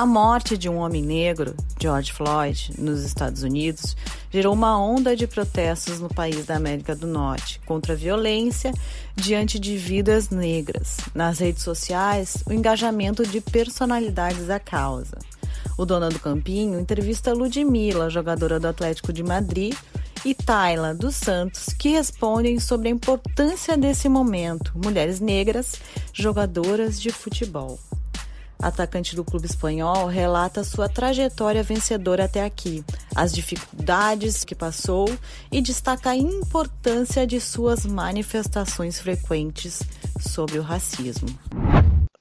A morte de um homem negro, George Floyd, nos Estados Unidos, gerou uma onda de protestos no país da América do Norte contra a violência diante de vidas negras. Nas redes sociais, o engajamento de personalidades da causa. O Dona do Campinho entrevista Ludmilla, jogadora do Atlético de Madrid, e Tayla dos Santos, que respondem sobre a importância desse momento, mulheres negras, jogadoras de futebol atacante do clube espanhol, relata sua trajetória vencedora até aqui, as dificuldades que passou e destaca a importância de suas manifestações frequentes sobre o racismo.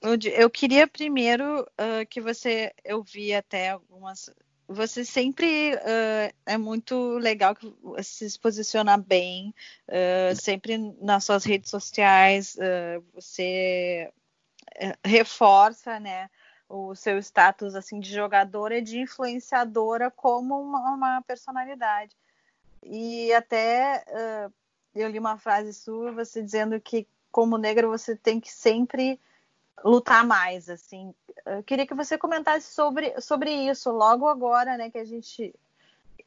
Eu queria primeiro uh, que você, eu vi até algumas. Você sempre uh, é muito legal que se posicionar bem, uh, sempre nas suas redes sociais, você reforça, né, o seu status assim de jogadora e de influenciadora como uma, uma personalidade. E até uh, eu li uma frase sua, você dizendo que como negra você tem que sempre lutar mais, assim. Eu queria que você comentasse sobre, sobre isso logo agora, né, que a gente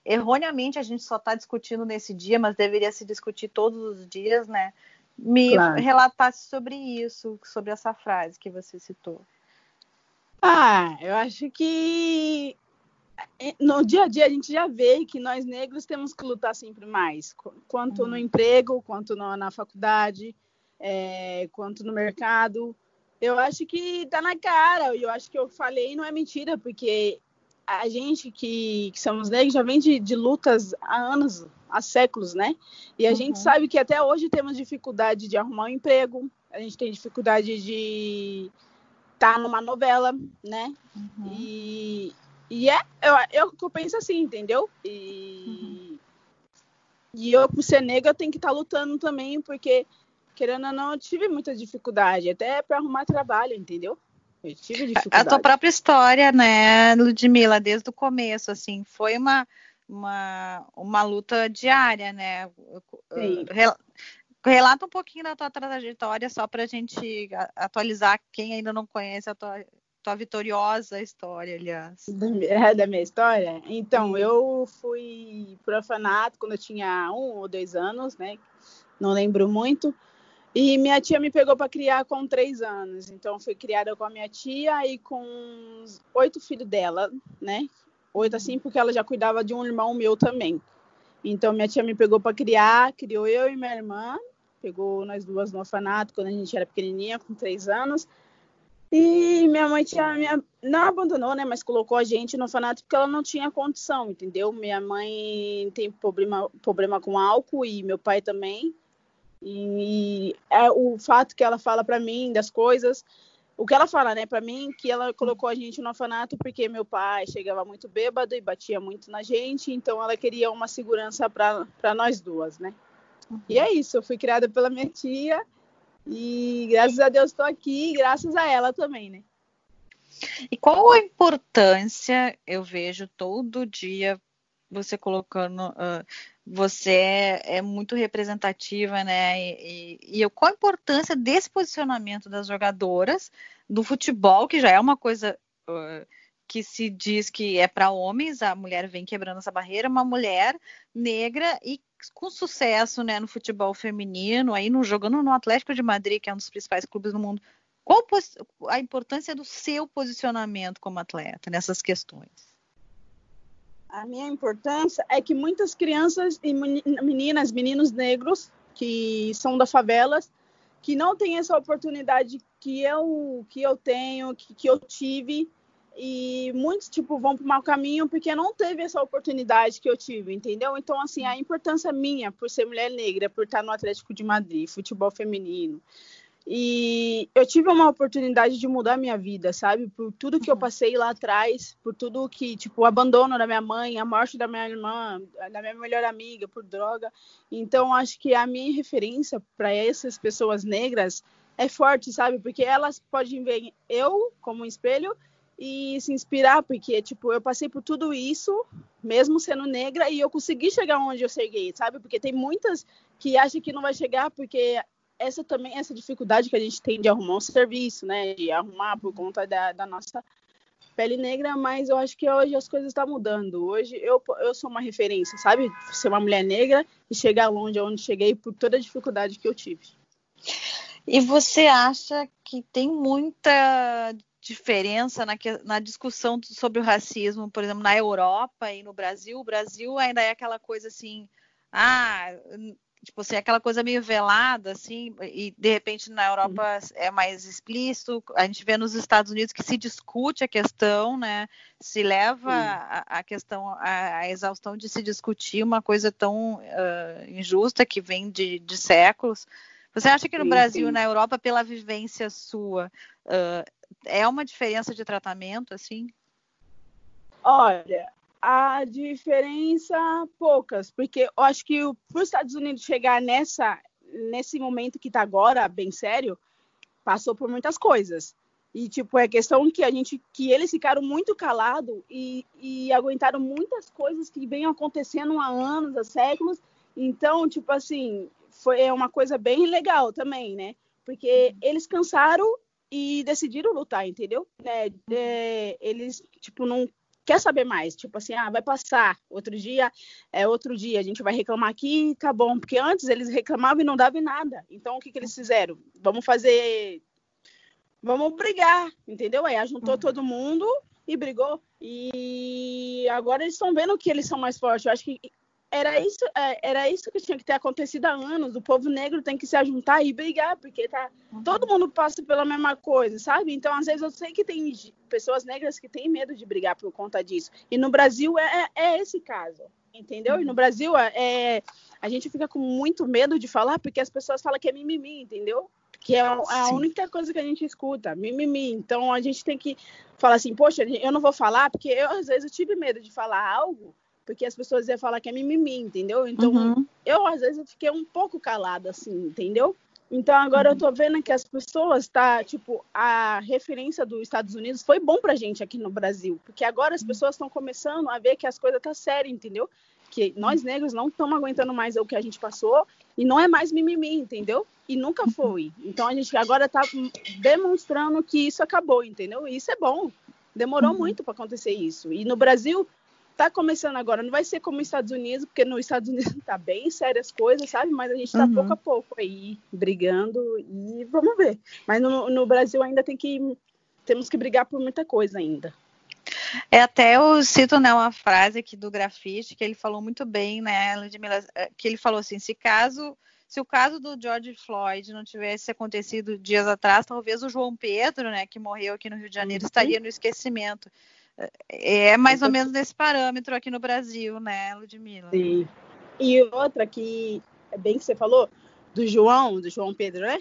erroneamente a gente só está discutindo nesse dia, mas deveria se discutir todos os dias, né? Me claro. relatasse sobre isso, sobre essa frase que você citou. Ah, eu acho que é, no dia a dia a gente já vê que nós negros temos que lutar sempre mais, quanto uhum. no emprego, quanto na faculdade, é, quanto no mercado. Eu acho que tá na cara, e eu acho que eu falei não é mentira, porque a gente que, que somos negros já vem de, de lutas há anos há séculos, né? E a uhum. gente sabe que até hoje temos dificuldade de arrumar um emprego, a gente tem dificuldade de estar tá numa novela, né? Uhum. E, e é, eu, eu, eu penso assim, entendeu? E, uhum. e eu, por ser negra, eu tenho que estar tá lutando também, porque, querendo ou não, eu tive muita dificuldade, até para arrumar trabalho, entendeu? Eu tive dificuldade. A tua própria história, né, Ludmilla, desde o começo, assim, foi uma uma, uma luta diária, né? Sim. Relata um pouquinho da tua trajetória, só para a gente atualizar quem ainda não conhece a tua, tua vitoriosa história, aliás. Da, da minha história? Então, eu fui pro orfanato quando eu tinha um ou dois anos, né? Não lembro muito. E minha tia me pegou para criar com três anos. Então, fui criada com a minha tia e com oito filhos dela, né? oito assim, porque ela já cuidava de um irmão meu também. Então minha tia me pegou para criar, criou eu e minha irmã, pegou nós duas no orfanato quando a gente era pequenininha, com três anos. E minha mãe tinha, minha, não abandonou, né, mas colocou a gente no orfanato porque ela não tinha condição, entendeu? Minha mãe tem problema, problema com álcool e meu pai também. E é o fato que ela fala para mim das coisas, o que ela fala, né, para mim, que ela colocou a gente no orfanato porque meu pai chegava muito bêbado e batia muito na gente, então ela queria uma segurança para nós duas, né? Uhum. E é isso, eu fui criada pela minha tia e graças a Deus estou aqui, graças a ela também, né? E qual a importância, eu vejo todo dia você colocando, uh, você é, é, muito representativa, né? E, e, e, qual a importância desse posicionamento das jogadoras do futebol, que já é uma coisa uh, que se diz que é para homens, a mulher vem quebrando essa barreira, uma mulher negra e com sucesso, né, no futebol feminino, aí no jogando no Atlético de Madrid, que é um dos principais clubes do mundo. Qual a importância do seu posicionamento como atleta nessas questões? A minha importância é que muitas crianças e meninas, meninos negros que são da favelas, que não têm essa oportunidade que eu que eu tenho, que, que eu tive, e muitos tipo vão para o mau caminho porque não teve essa oportunidade que eu tive, entendeu? Então assim, a importância minha por ser mulher negra, por estar no Atlético de Madrid, futebol feminino, e eu tive uma oportunidade de mudar minha vida, sabe? Por tudo que eu uhum. passei lá atrás, por tudo que, tipo, o abandono da minha mãe, a morte da minha irmã, da minha melhor amiga por droga. Então, acho que a minha referência para essas pessoas negras é forte, sabe? Porque elas podem ver eu como um espelho e se inspirar, porque, tipo, eu passei por tudo isso, mesmo sendo negra, e eu consegui chegar onde eu cheguei, sabe? Porque tem muitas que acham que não vai chegar porque essa também essa dificuldade que a gente tem de arrumar um serviço, né? De arrumar por conta da, da nossa pele negra, mas eu acho que hoje as coisas estão mudando. Hoje eu, eu sou uma referência, sabe? Ser uma mulher negra e chegar longe onde cheguei por toda a dificuldade que eu tive. E você acha que tem muita diferença na, na discussão sobre o racismo, por exemplo, na Europa e no Brasil? O Brasil ainda é aquela coisa assim, ah, tipo assim, aquela coisa meio velada, assim, e de repente na Europa é mais explícito. A gente vê nos Estados Unidos que se discute a questão, né? Se leva a, a, questão, a, a, exaustão de se discutir uma coisa tão uh, injusta que vem de, de, séculos. Você acha que no sim, Brasil e na Europa, pela vivência sua, uh, é uma diferença de tratamento, assim? Olha, a diferença poucas, porque eu acho que para os Estados Unidos chegar nessa nesse momento que está agora bem sério, passou por muitas coisas. E tipo, é questão que a gente que eles ficaram muito calados e, e aguentaram muitas coisas que vêm acontecendo há anos, há séculos. Então, tipo assim, foi é uma coisa bem legal também, né? Porque eles cansaram e decidiram lutar, entendeu? É, é, eles tipo não quer saber mais, tipo assim, ah, vai passar, outro dia é outro dia, a gente vai reclamar aqui, tá bom, porque antes eles reclamavam e não davam nada. Então o que que eles fizeram? Vamos fazer vamos brigar, entendeu? Aí juntou uhum. todo mundo e brigou. E agora eles estão vendo que eles são mais fortes. Eu acho que era isso, é, era isso que tinha que ter acontecido há anos. O povo negro tem que se juntar e brigar, porque tá uhum. todo mundo passa pela mesma coisa, sabe? Então, às vezes eu sei que tem pessoas negras que têm medo de brigar por conta disso. E no Brasil é, é, é esse caso, entendeu? E no uhum. Brasil é, é, a gente fica com muito medo de falar porque as pessoas falam que é mimimi, entendeu? Que é a, única coisa que a gente escuta, mimimi. Então a gente tem que falar assim, poxa, eu não vou falar porque eu às vezes eu tive medo de falar algo porque as pessoas iam falar que é mimimi, entendeu? Então, uhum. eu às vezes eu fiquei um pouco calada, assim, entendeu? Então, agora uhum. eu tô vendo que as pessoas, tá, tipo, a referência dos Estados Unidos foi bom pra gente aqui no Brasil, porque agora as uhum. pessoas estão começando a ver que as coisas tá sérias, entendeu? Que nós uhum. negros não estamos aguentando mais o que a gente passou e não é mais mimimi, entendeu? E nunca foi. Então, a gente agora tá demonstrando que isso acabou, entendeu? E isso é bom. Demorou uhum. muito para acontecer isso. E no Brasil, tá começando agora, não vai ser como nos Estados Unidos, porque nos Estados Unidos tá bem sérias coisas, sabe? Mas a gente tá uhum. pouco a pouco aí brigando e vamos ver. Mas no, no Brasil ainda tem que temos que brigar por muita coisa ainda. É até eu cito né, uma frase aqui do grafite que ele falou muito bem, né, Ludmilla, eh, que ele falou assim, se caso se o caso do George Floyd não tivesse acontecido dias atrás, talvez o João Pedro, né, que morreu aqui no Rio de Janeiro, uhum. estaria no esquecimento. É mais ou então menos nesse parâmetro aqui no Brasil, né, Ludmila? Sim. E outra que é bem que você falou, do João, do João Pedro, né?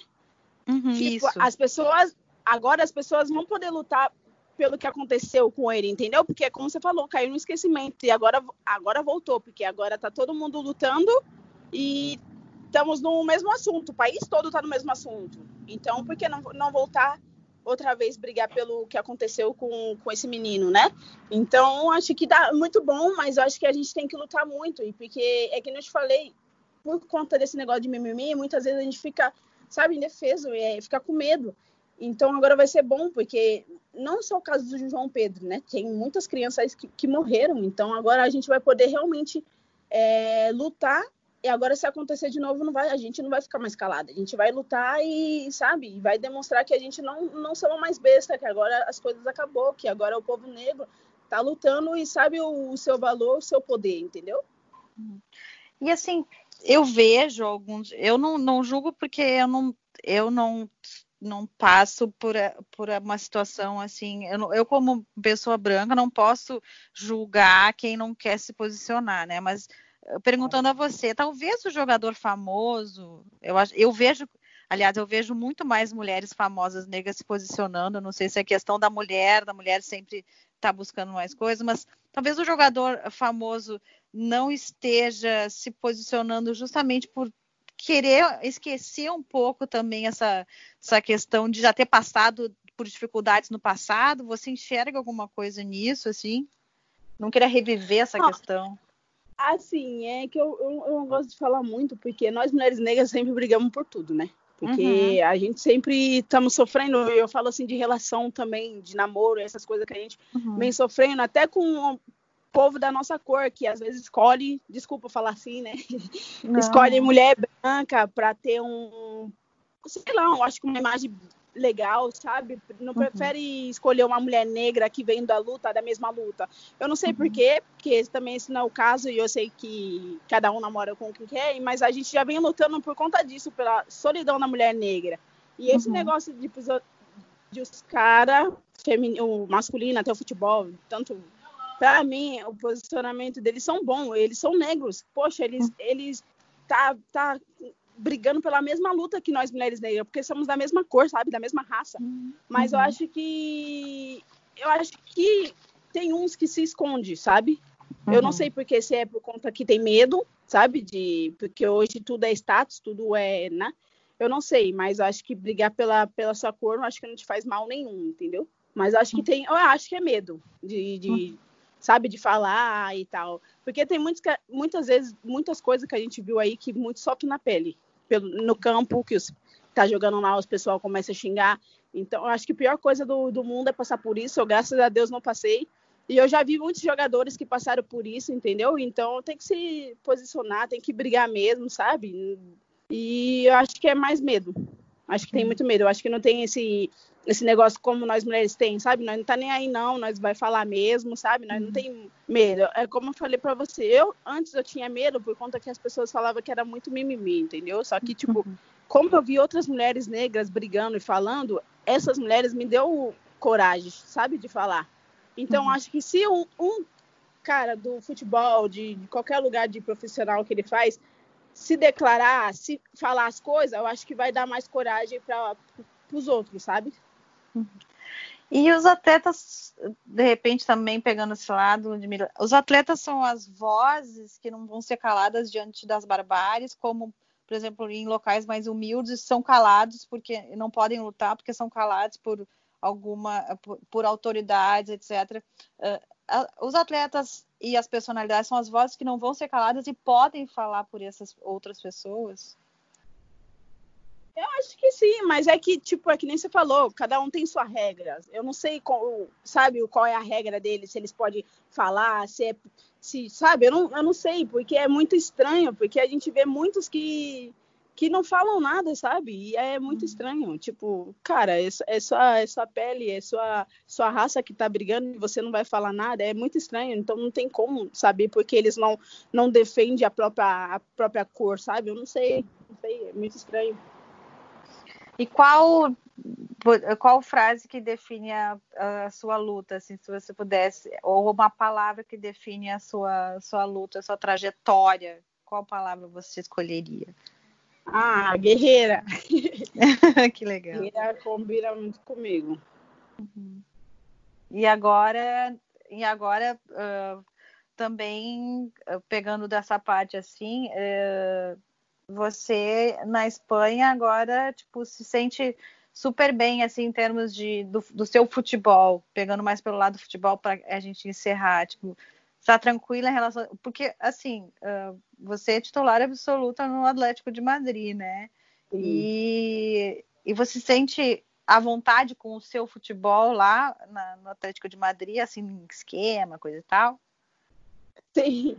Uhum, tipo, isso. as pessoas, agora as pessoas vão poder lutar pelo que aconteceu com ele, entendeu? Porque, como você falou, caiu no esquecimento e agora, agora voltou, porque agora tá todo mundo lutando e estamos no mesmo assunto, o país todo está no mesmo assunto. Então, por que não, não voltar outra vez brigar pelo que aconteceu com, com esse menino, né? Então, acho que dá muito bom, mas acho que a gente tem que lutar muito, porque é que eu te falei, por conta desse negócio de mimimi, muitas vezes a gente fica, sabe, indefeso, e fica com medo. Então, agora vai ser bom, porque não só o caso do João Pedro, né? Tem muitas crianças que, que morreram, então agora a gente vai poder realmente é, lutar e agora, se acontecer de novo, não vai, a gente não vai ficar mais calada. A gente vai lutar e, sabe, vai demonstrar que a gente não, não somos mais besta, que agora as coisas acabou, que agora o povo negro tá lutando e sabe o, o seu valor, o seu poder, entendeu? E assim, eu vejo alguns, eu não, não julgo porque eu não, eu não não passo por, por uma situação assim. Eu, eu, como pessoa branca, não posso julgar quem não quer se posicionar, né? Mas perguntando a você, talvez o jogador famoso, eu, eu vejo, aliás, eu vejo muito mais mulheres famosas negras se posicionando, não sei se é questão da mulher, da mulher sempre está buscando mais coisas, mas talvez o jogador famoso não esteja se posicionando justamente por querer esquecer um pouco também essa, essa questão de já ter passado por dificuldades no passado. Você enxerga alguma coisa nisso, assim? Não queria reviver essa não. questão. Assim, é que eu, eu, eu, não gosto de falar muito, porque nós mulheres negras sempre brigamos por tudo, né? Porque uhum. a gente sempre estamos sofrendo, eu falo assim de relação também, de namoro, essas coisas que a gente uhum. vem sofrendo, até com o povo da nossa cor, que às vezes escolhe, desculpa falar assim, né? Não. Escolhe mulher branca para ter um, sei lá, eu acho que uma imagem legal, sabe? Não uhum. prefere escolher uma mulher negra que vem da luta, da mesma luta. Eu não sei uhum. porquê, porque também esse não é o caso, e eu sei que cada um namora com quem quer, mas a gente já vem lutando por conta disso, pela solidão da mulher negra. E esse uhum. negócio de, de os caras, o masculino, até o futebol, tanto. Para mim, o posicionamento deles são bons, eles são negros. Poxa, eles, uhum. eles tá, tá brigando pela mesma luta que nós mulheres negras, porque somos da mesma cor, sabe, da mesma raça. Uhum. Mas eu uhum. acho que eu acho que tem uns que se esconde, sabe? Uhum. Eu não uhum. sei porque se é por conta que tem medo, sabe, de porque hoje tudo é status, tudo é, né? Eu não sei, mas eu acho que brigar pela pela sua cor, eu acho que não te faz mal nenhum, entendeu? Mas eu acho que tem, eu acho que é medo de, de uhum. Sabe, de falar e tal. Porque tem muitos, muitas vezes, muitas coisas que a gente viu aí que muito sofre na pele, pelo, no campo, que os, tá jogando lá, os pessoal começa a xingar. Então, eu acho que a pior coisa do, do mundo é passar por isso. Eu, graças a Deus, não passei. E eu já vi muitos jogadores que passaram por isso, entendeu? Então, tem que se posicionar, tem que brigar mesmo, sabe? E eu acho que é mais medo. Acho que tem muito medo. Eu acho que não tem esse esse negócio como nós mulheres tem, sabe? Nós não tá nem aí não, nós vai falar mesmo, sabe? Nós não uhum. tem medo. É como eu falei para você, eu antes eu tinha medo por conta que as pessoas falavam que era muito mimimi, entendeu? Só que tipo, uhum. como eu vi outras mulheres negras brigando e falando, essas mulheres me deu coragem, sabe, de falar. Então uhum. acho que se um, um cara do futebol, de, de qualquer lugar de profissional que ele faz, se declarar, se falar as coisas, eu acho que vai dar mais coragem para os outros, sabe? E os atletas, de repente, também pegando esse lado, os atletas são as vozes que não vão ser caladas diante das barbáries, como, por exemplo, em locais mais humildes, são calados porque não podem lutar porque são calados por alguma, por, por autoridades, etc. Uh, os atletas e as personalidades são as vozes que não vão ser caladas e podem falar por essas outras pessoas. Eu acho que sim, mas é que, tipo, é que nem você falou, cada um tem sua regra. Eu não sei qual, sabe, qual é a regra deles, se eles podem falar, se é. Se, sabe, eu não, eu não sei, porque é muito estranho, porque a gente vê muitos que, que não falam nada, sabe? E é muito uhum. estranho. Tipo, cara, é, é, sua, é sua pele, é sua, sua raça que tá brigando e você não vai falar nada. É muito estranho. Então não tem como saber porque eles não, não defendem a própria, a própria cor, sabe? Eu não sei. Não sei, é muito estranho. E qual qual frase que define a, a, sua luta, assim, se você pudesse, ou uma palavra que define a sua, sua luta, a sua trajetória, qual palavra você escolheria? Ah, guerreira. que legal. Guerreira combina muito comigo. Uhum. E agora, e agora uh, também uh, pegando dessa parte assim, uh, você na Espanha agora tipo se sente super bem assim em termos de do, do seu futebol, pegando mais pelo lado do futebol para a gente encerrar, tipo, está tranquila em relação, porque assim, uh, você é titular absoluta no Atlético de Madrid, né? E, e você sente à vontade com o seu futebol lá na, no Atlético de Madrid, assim, esquema, coisa e tal? Sim,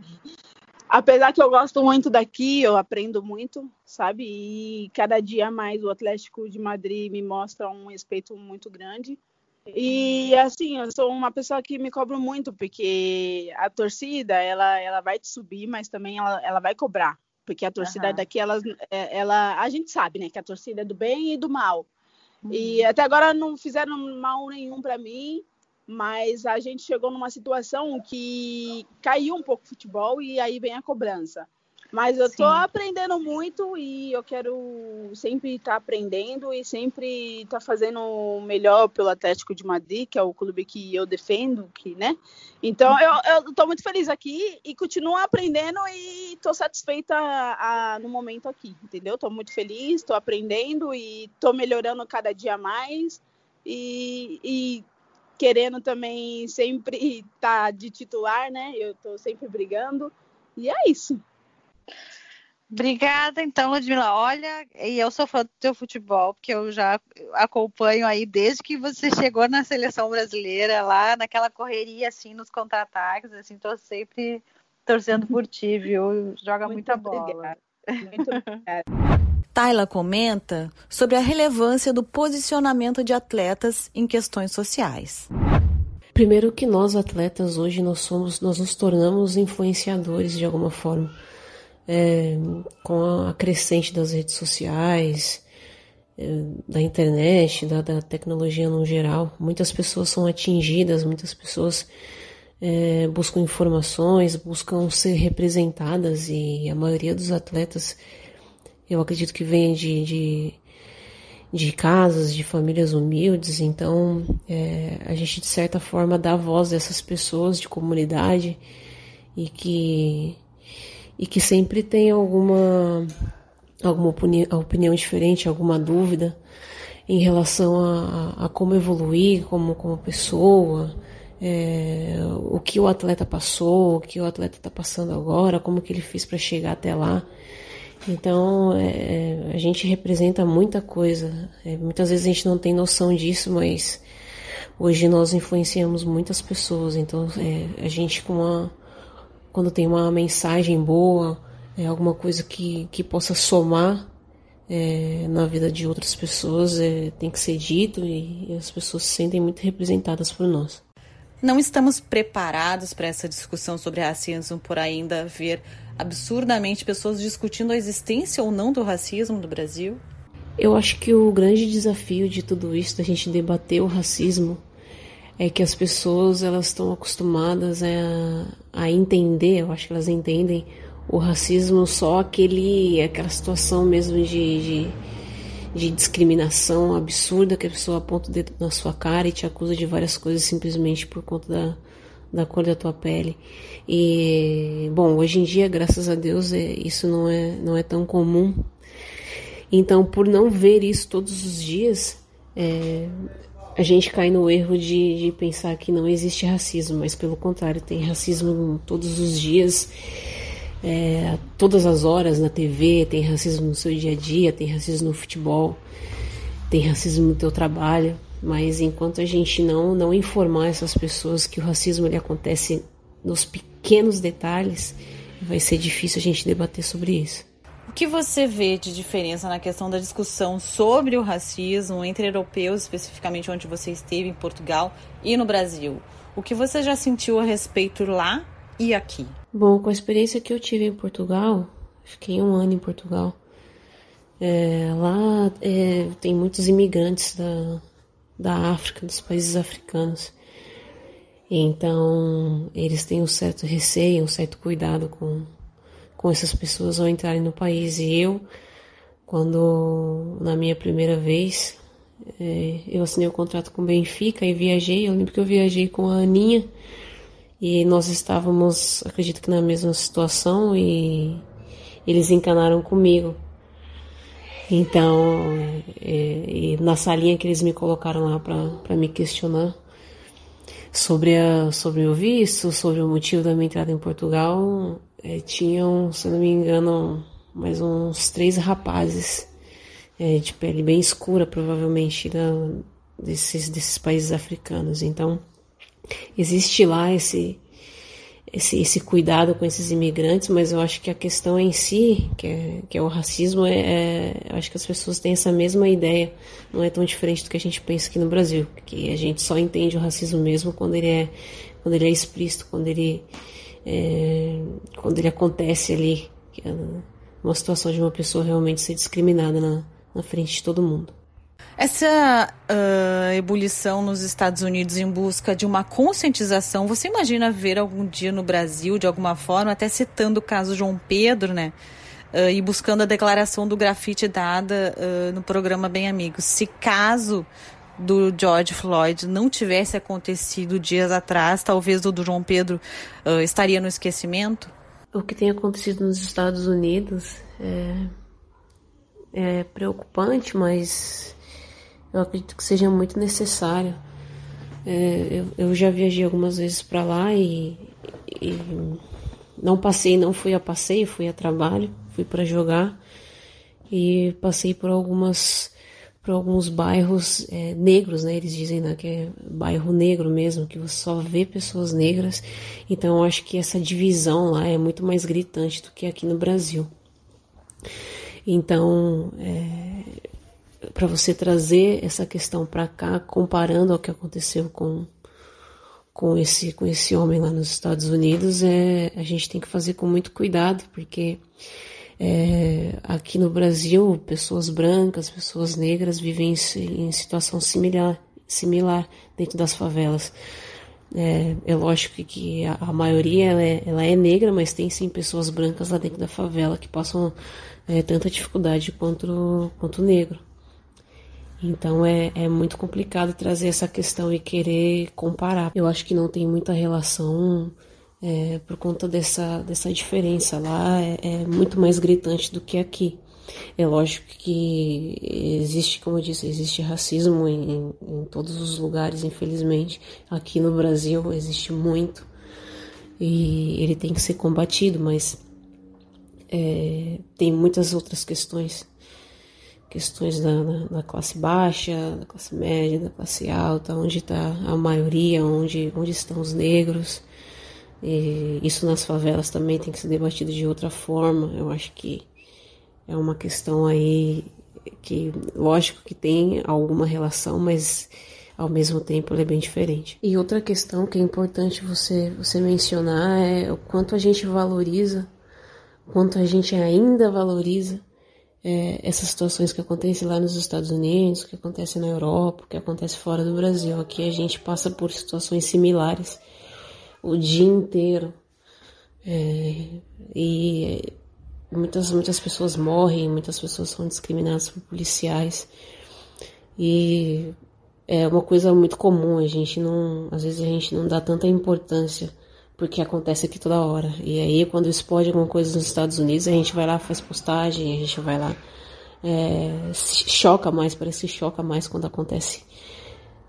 apesar que eu gosto muito daqui, eu aprendo muito, sabe? E cada dia mais o Atlético de Madrid me mostra um respeito muito grande. E assim, eu sou uma pessoa que me cobro muito, porque a torcida, ela, ela vai te subir, mas também ela, ela vai cobrar. Porque a torcida uhum. daqui, ela, é, ela, a gente sabe, né, que a torcida é do bem e do mal. Uhum. E até agora não fizeram mal nenhum para mim mas a gente chegou numa situação que caiu um pouco o futebol e aí vem a cobrança. Mas eu estou aprendendo muito e eu quero sempre estar tá aprendendo e sempre estar tá fazendo o melhor pelo Atlético de Madrid, que é o clube que eu defendo, que, né? Então eu estou muito feliz aqui e continuo aprendendo e estou satisfeita a, a, no momento aqui, entendeu? Estou muito feliz, estou aprendendo e estou melhorando cada dia mais e, e querendo também sempre estar tá de titular, né? Eu estou sempre brigando. E é isso. Obrigada, então, Ludmila. Olha, e eu sou fã do teu futebol, porque eu já acompanho aí desde que você chegou na seleção brasileira, lá naquela correria, assim, nos contra-ataques, assim, tô sempre torcendo por ti, viu? Joga Muito muita bola. Muito obrigada. Tayla comenta sobre a relevância do posicionamento de atletas em questões sociais. Primeiro que nós atletas hoje nós somos, nós nos tornamos influenciadores de alguma forma é, com a crescente das redes sociais, é, da internet, da, da, tecnologia no geral. Muitas pessoas são atingidas, muitas pessoas é, buscam informações, buscam ser representadas e a maioria dos atletas, eu acredito que vem de, de, de casas, de famílias humildes, então é, a gente de certa forma dá voz a essas pessoas de comunidade e que e que sempre tem alguma, alguma opini opinião diferente, alguma dúvida em relação a, a como evoluir como, como pessoa, é, o que o atleta passou, o que o atleta está passando agora, como que ele fez para chegar até lá. Então, é, a gente representa muita coisa. É, muitas vezes a gente não tem noção disso, mas hoje nós influenciamos muitas pessoas. Então, é, a gente com uma quando tem uma mensagem boa, é alguma coisa que, que possa somar é, na vida de outras pessoas, é, tem que ser dito e, e as pessoas se sentem muito representadas por nós. Não estamos preparados para essa discussão sobre racismo por ainda ver absurdamente pessoas discutindo a existência ou não do racismo no Brasil? Eu acho que o grande desafio de tudo isso, da gente debater o racismo, é que as pessoas elas estão acostumadas a, a entender, eu acho que elas entendem o racismo só aquele aquela situação mesmo de, de, de, discriminação absurda que a pessoa aponta o dedo na sua cara e te acusa de várias coisas simplesmente por conta da, da cor da tua pele. E bom, hoje em dia, graças a Deus, é, isso não é não é tão comum. Então, por não ver isso todos os dias, é, a gente cai no erro de, de pensar que não existe racismo, mas pelo contrário, tem racismo todos os dias, é, todas as horas na TV, tem racismo no seu dia a dia, tem racismo no futebol, tem racismo no teu trabalho, mas enquanto a gente não, não informar essas pessoas que o racismo ele acontece nos pequenos detalhes, vai ser difícil a gente debater sobre isso. O que você vê de diferença na questão da discussão sobre o racismo entre europeus, especificamente onde você esteve, em Portugal e no Brasil? O que você já sentiu a respeito lá e aqui? Bom, com a experiência que eu tive em Portugal, fiquei um ano em Portugal. É, lá é, tem muitos imigrantes da, da África, dos países africanos. Então, eles têm um certo receio, um certo cuidado com, com essas pessoas ao entrarem no país. E eu, quando na minha primeira vez, é, eu assinei o um contrato com o Benfica e viajei. Eu lembro que eu viajei com a Aninha e nós estávamos, acredito que na mesma situação e eles encanaram comigo. Então, é, na salinha que eles me colocaram lá para me questionar sobre, a, sobre o visto, sobre o motivo da minha entrada em Portugal, é, tinham, se não me engano, mais uns três rapazes é, de pele bem escura, provavelmente, da, desses, desses países africanos. Então, existe lá esse, esse, esse cuidado com esses imigrantes, mas eu acho que a questão em si, que é, que é o racismo, é, é, eu acho que as pessoas têm essa mesma ideia, não é tão diferente do que a gente pensa aqui no Brasil, que a gente só entende o racismo mesmo quando ele é, quando ele é explícito, quando ele é, quando ele acontece ali, é uma situação de uma pessoa realmente ser discriminada na, na frente de todo mundo. Essa uh, ebulição nos Estados Unidos em busca de uma conscientização, você imagina ver algum dia no Brasil, de alguma forma, até citando o caso João Pedro, né? Uh, e buscando a declaração do grafite dada uh, no programa Bem Amigos. Se caso do George Floyd não tivesse acontecido dias atrás, talvez o do João Pedro uh, estaria no esquecimento? O que tem acontecido nos Estados Unidos é, é preocupante, mas eu acredito que seja muito necessário. É, eu, eu, já viajei algumas vezes para lá e, e, não passei, não fui a passeio, fui a trabalho. fui para jogar e passei por algumas por alguns bairros é, negros, né? Eles dizem né, que é bairro negro mesmo, que você só vê pessoas negras. Então eu acho que essa divisão lá é muito mais gritante do que aqui no Brasil. Então, é, para você trazer essa questão para cá, comparando ao que aconteceu com com esse com esse homem lá nos Estados Unidos, é a gente tem que fazer com muito cuidado, porque é, aqui no Brasil, pessoas brancas, pessoas negras vivem em, em situação similar, similar dentro das favelas. É, é lógico que, a, a, maioria ela é, ela é, negra, mas tem sim pessoas brancas lá dentro da favela que passam é, tanta dificuldade quanto, quanto o negro. Então é, é muito complicado trazer essa questão e querer comparar. Eu acho que não tem muita relação é, por conta dessa, dessa diferença. Lá é, é, muito mais gritante do que aqui. É lógico que existe, como eu disse, existe racismo em, em todos os lugares, infelizmente. Aqui no Brasil existe muito e ele tem que ser combatido, mas é, tem muitas outras questões questões da, da, classe baixa, da classe média, da classe alta, onde está a maioria, onde, onde estão os negros. E isso nas favelas também tem que ser debatido de outra forma. Eu acho que é uma questão aí que, lógico que tem alguma relação, mas ao mesmo tempo ela é bem diferente. E outra questão que é importante você, você mencionar é o quanto a gente valoriza, quanto a gente ainda valoriza é, essas situações que acontecem lá nos Estados Unidos, que acontecem na Europa, que acontecem fora do Brasil. Aqui a gente passa por situações similares o dia inteiro. É, e muitas, muitas pessoas morrem, muitas pessoas são discriminadas por policiais. E é uma coisa muito comum, a gente não, às vezes a gente não dá tanta importância porque acontece aqui toda hora. E aí quando explode alguma coisa nos Estados Unidos, a gente vai lá, faz postagem, a gente vai lá, é, choca mais, parece que choca mais quando acontece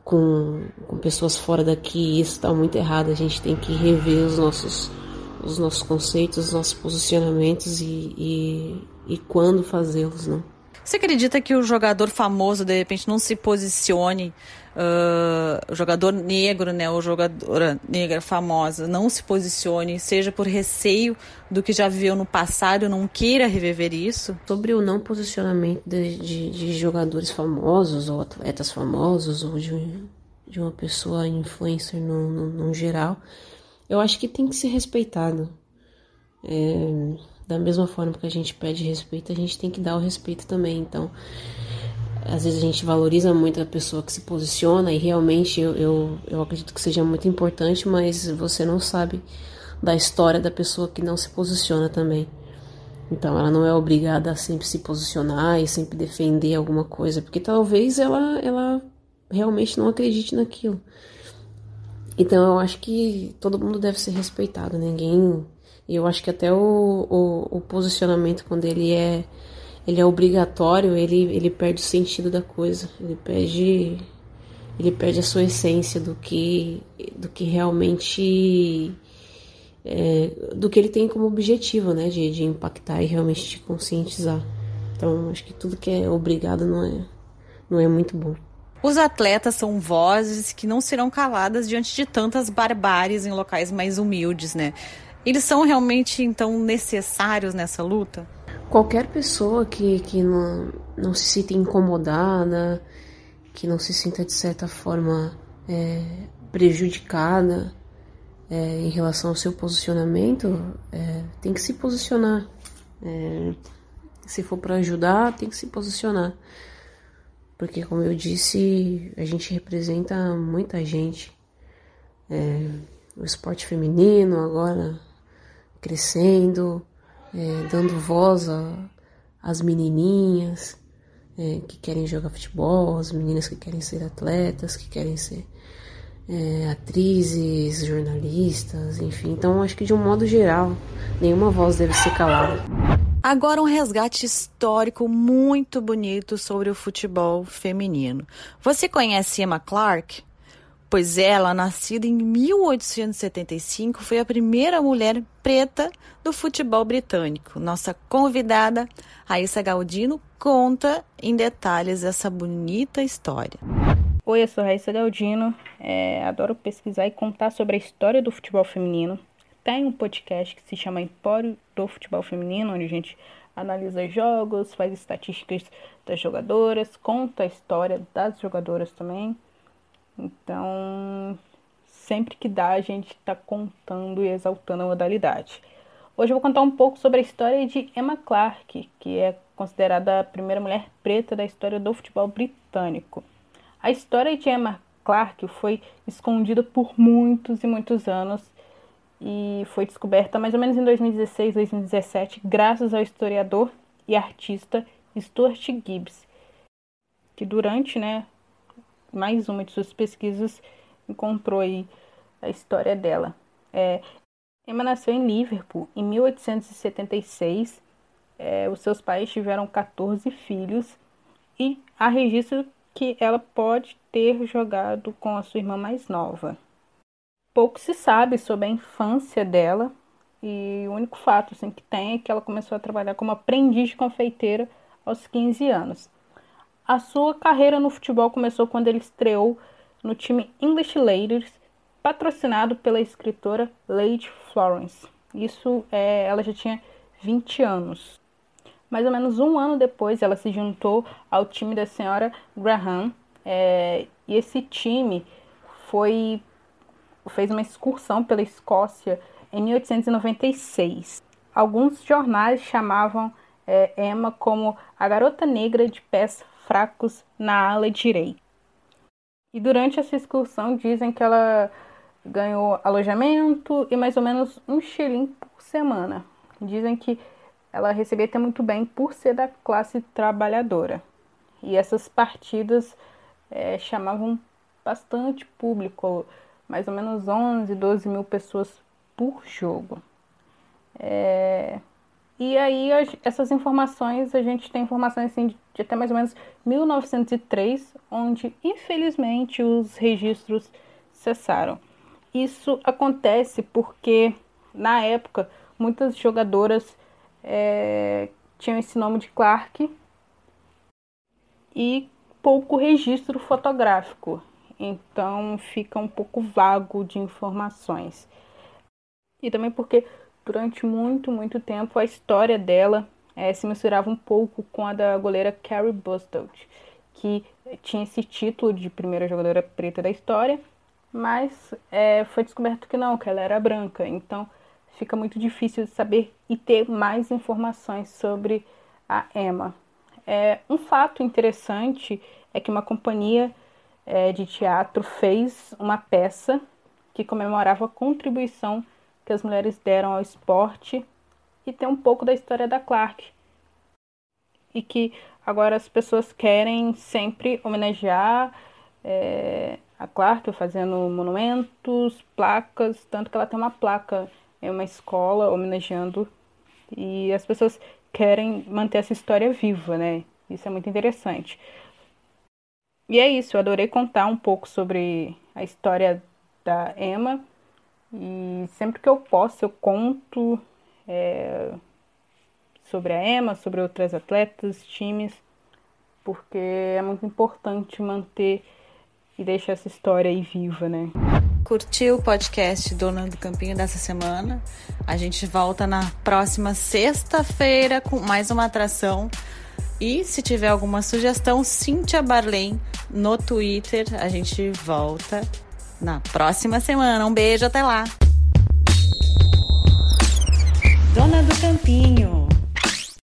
com, com pessoas fora daqui, isso está muito errado. A gente tem que rever os nossos, os nossos conceitos, os nossos posicionamentos e, e, e quando fazê-los, não? Você acredita que o jogador famoso, de repente, não se posicione, uh, o jogador negro, né, ou jogadora negra famosa, não se posicione, seja por receio do que já viveu no passado, não queira reviver isso? Sobre o não posicionamento de, de, de jogadores famosos, ou atletas famosos, ou de, de uma pessoa influencer no, no, no geral, eu acho que tem que ser respeitado. É da mesma forma que a gente pede respeito, a gente tem que dar o respeito também. Então, às vezes a gente valoriza muito a pessoa que se posiciona e realmente eu, eu, eu acredito que seja muito importante, mas você não sabe da história da pessoa que não se posiciona também. Então ela não é obrigada a sempre se posicionar e sempre defender alguma coisa, porque talvez ela, ela realmente não acredite naquilo. Então eu acho que todo mundo deve ser respeitado, ninguém e eu acho que até o, o, o, posicionamento, quando ele é, ele é obrigatório, ele, ele perde o sentido da coisa. Ele perde, ele perde a sua essência do que, do que realmente. É, do que ele tem como objetivo, né? De, de impactar e realmente te conscientizar. Então, acho que tudo que é obrigado não é, não é muito bom. Os atletas são vozes que não serão caladas diante de tantas barbáries em locais mais humildes, né? Eles são realmente, então, necessários nessa luta? Qualquer pessoa que, que não, não se sinta incomodada, que não se sinta, de certa forma, é, prejudicada é, em relação ao seu posicionamento, é, tem que se posicionar. É, se for para ajudar, tem que se posicionar. Porque, como eu disse, a gente representa muita gente. É, o esporte feminino agora crescendo, é, dando voz às menininhas é, que querem jogar futebol, as meninas que querem ser atletas, que querem ser é, atrizes, jornalistas, enfim. Então, acho que de um modo geral, nenhuma voz deve ser calada. Agora um resgate histórico muito bonito sobre o futebol feminino. Você conhece Emma Clark? Pois ela, nascida em 1875, foi a primeira mulher preta do futebol britânico. Nossa convidada, Raíssa Galdino, conta em detalhes essa bonita história. Oi, eu sou Raíssa Galdino, é, adoro pesquisar e contar sobre a história do futebol feminino. Tem um podcast que se chama Empório do Futebol Feminino, onde a gente analisa jogos, faz estatísticas das jogadoras, conta a história das jogadoras também. Então, sempre que dá, a gente está contando e exaltando a modalidade. Hoje eu vou contar um pouco sobre a história de Emma Clark, que é considerada a primeira mulher preta da história do futebol britânico. A história de Emma Clark foi escondida por muitos e muitos anos e foi descoberta mais ou menos em 2016, 2017, graças ao historiador e artista Stuart Gibbs, que durante né, mais uma de suas pesquisas encontrou aí a história dela. É, Emma nasceu em Liverpool em 1876. É, os seus pais tiveram 14 filhos e há registro que ela pode ter jogado com a sua irmã mais nova. Pouco se sabe sobre a infância dela e o único fato assim, que tem é que ela começou a trabalhar como aprendiz de confeiteira aos 15 anos. A sua carreira no futebol começou quando ele estreou no time English Ladies, patrocinado pela escritora Lady Florence. Isso é, ela já tinha 20 anos. Mais ou menos um ano depois, ela se juntou ao time da senhora Graham. É, e esse time foi fez uma excursão pela Escócia em 1896. Alguns jornais chamavam é, Emma como a garota negra de pés fracos na ala direita. E durante essa excursão dizem que ela ganhou alojamento e mais ou menos um shilling por semana. Dizem que ela recebia até muito bem por ser da classe trabalhadora. E essas partidas é, chamavam bastante público, mais ou menos 11, 12 mil pessoas por jogo. É, e aí essas informações, a gente tem informações assim, de, de até mais ou menos 1903, onde infelizmente os registros cessaram. Isso acontece porque na época muitas jogadoras é, tinham esse nome de Clark e pouco registro fotográfico, então fica um pouco vago de informações. E também porque durante muito, muito tempo, a história dela é, se misturava um pouco com a da goleira Carrie Bustold, que tinha esse título de primeira jogadora preta da história, mas é, foi descoberto que não, que ela era branca. Então fica muito difícil de saber e ter mais informações sobre a Emma. É, um fato interessante é que uma companhia de teatro fez uma peça que comemorava a contribuição que as mulheres deram ao esporte e tem um pouco da história da Clark. E que agora as pessoas querem sempre homenagear é, a Clark fazendo monumentos, placas, tanto que ela tem uma placa em uma escola homenageando e as pessoas querem manter essa história viva, né? Isso é muito interessante. E é isso, eu adorei contar um pouco sobre a história da Emma e sempre que eu posso, eu conto é, sobre a Emma, sobre outras atletas, times, porque é muito importante manter e deixar essa história aí viva, né? Curtiu o podcast Dona do Campinho dessa semana? A gente volta na próxima sexta-feira com mais uma atração. E se tiver alguma sugestão, Cíntia Barlém no Twitter. A gente volta na próxima semana. Um beijo, até lá. Dona do Campinho.